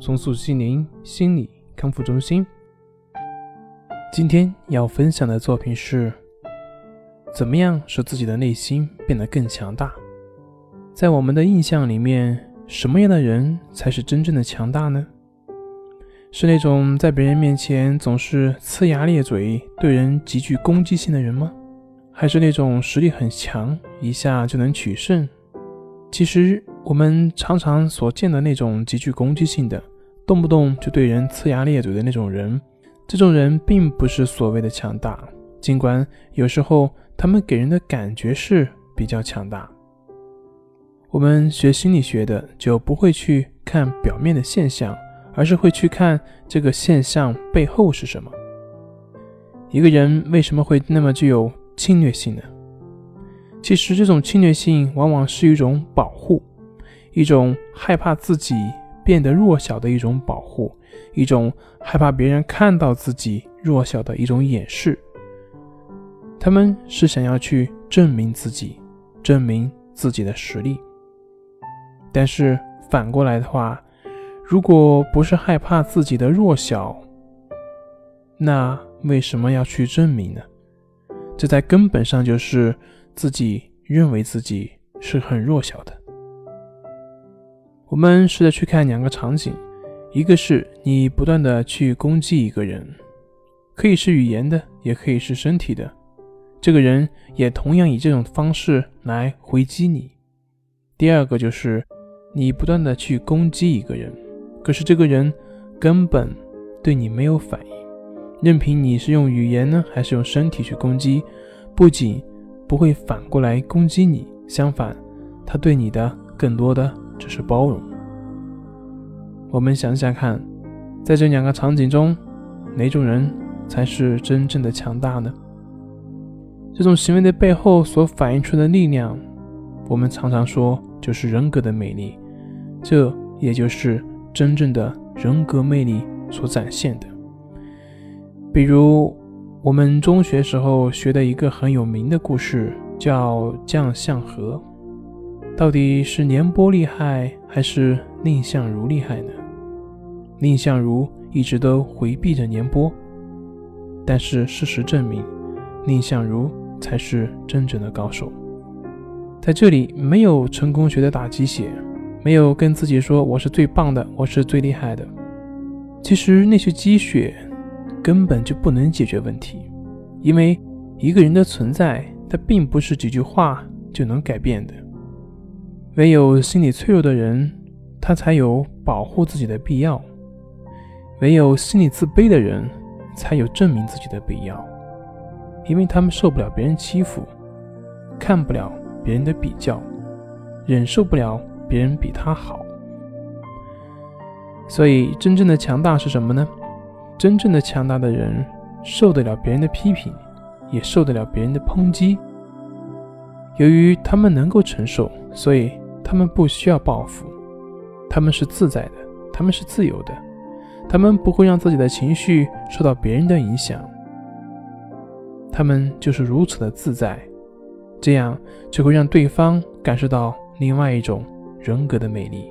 松塑心灵心理康复中心。今天要分享的作品是：怎么样使自己的内心变得更强大？在我们的印象里面，什么样的人才是真正的强大呢？是那种在别人面前总是呲牙咧嘴、对人极具攻击性的人吗？还是那种实力很强、一下就能取胜？其实。我们常常所见的那种极具攻击性的、动不动就对人呲牙咧嘴的那种人，这种人并不是所谓的强大，尽管有时候他们给人的感觉是比较强大。我们学心理学的就不会去看表面的现象，而是会去看这个现象背后是什么。一个人为什么会那么具有侵略性呢？其实这种侵略性往往是一种保护。一种害怕自己变得弱小的一种保护，一种害怕别人看到自己弱小的一种掩饰。他们是想要去证明自己，证明自己的实力。但是反过来的话，如果不是害怕自己的弱小，那为什么要去证明呢？这在根本上就是自己认为自己是很弱小的。我们试着去看两个场景，一个是你不断的去攻击一个人，可以是语言的，也可以是身体的，这个人也同样以这种方式来回击你。第二个就是你不断的去攻击一个人，可是这个人根本对你没有反应，任凭你是用语言呢，还是用身体去攻击，不仅不会反过来攻击你，相反，他对你的更多的。只是包容。我们想想看，在这两个场景中，哪种人才是真正的强大呢？这种行为的背后所反映出的力量，我们常常说就是人格的魅力，这也就是真正的人格魅力所展现的。比如，我们中学时候学的一个很有名的故事，叫将相和。到底是年波厉害，还是蔺相如厉害呢？蔺相如一直都回避着年波，但是事实证明，蔺相如才是真正的高手。在这里，没有成功学的打鸡血，没有跟自己说我是最棒的，我是最厉害的。其实那些鸡血根本就不能解决问题，因为一个人的存在，他并不是几句话就能改变的。唯有心理脆弱的人，他才有保护自己的必要；唯有心理自卑的人，才有证明自己的必要。因为他们受不了别人欺负，看不了别人的比较，忍受不了别人比他好。所以，真正的强大是什么呢？真正的强大的人，受得了别人的批评，也受得了别人的抨击。由于他们能够承受，所以。他们不需要报复，他们是自在的，他们是自由的，他们不会让自己的情绪受到别人的影响，他们就是如此的自在，这样就会让对方感受到另外一种人格的魅力，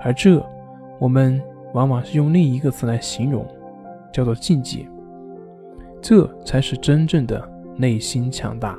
而这我们往往是用另一个词来形容，叫做境界，这才是真正的内心强大。